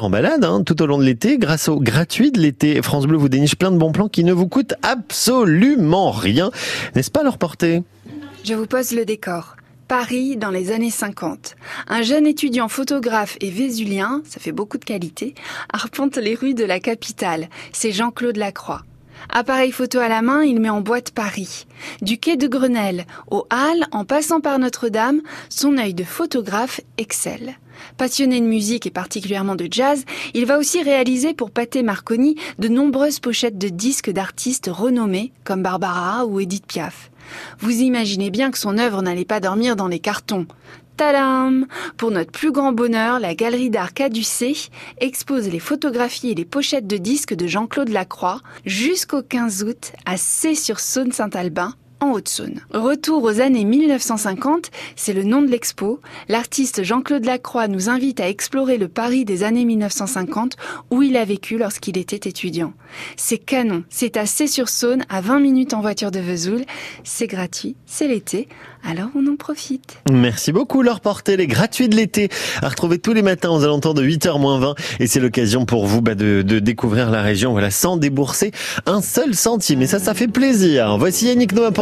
en balade hein, tout au long de l'été grâce au gratuit de l'été. France Bleu vous déniche plein de bons plans qui ne vous coûtent absolument rien. N'est-ce pas leur portée Je vous pose le décor. Paris dans les années 50. Un jeune étudiant photographe et vésulien, ça fait beaucoup de qualité, arpente les rues de la capitale. C'est Jean-Claude Lacroix. Appareil photo à la main, il met en boîte Paris. Du quai de Grenelle au Halles, en passant par Notre-Dame, son œil de photographe excelle. Passionné de musique et particulièrement de jazz, il va aussi réaliser pour Pathé Marconi de nombreuses pochettes de disques d'artistes renommés comme Barbara ou Edith Piaf. Vous imaginez bien que son œuvre n'allait pas dormir dans les cartons. Tadam. Pour notre plus grand bonheur, la galerie d'art Caducé expose les photographies et les pochettes de disques de Jean-Claude Lacroix jusqu'au 15 août à C-sur-Saône-Saint-Albin en Haute-Saône. Retour aux années 1950, c'est le nom de l'expo. L'artiste Jean-Claude Lacroix nous invite à explorer le Paris des années 1950 où il a vécu lorsqu'il était étudiant. C'est canon, c'est assez sur saône à 20 minutes en voiture de Vesoul. C'est gratuit, c'est l'été, alors on en profite. Merci beaucoup Laure Portel, les gratuits de l'été à retrouver tous les matins aux alentours de 8h 20 et c'est l'occasion pour vous bah, de, de, découvrir la région voilà sans débourser un seul centime et ça ça fait plaisir. Voici Yannick Noah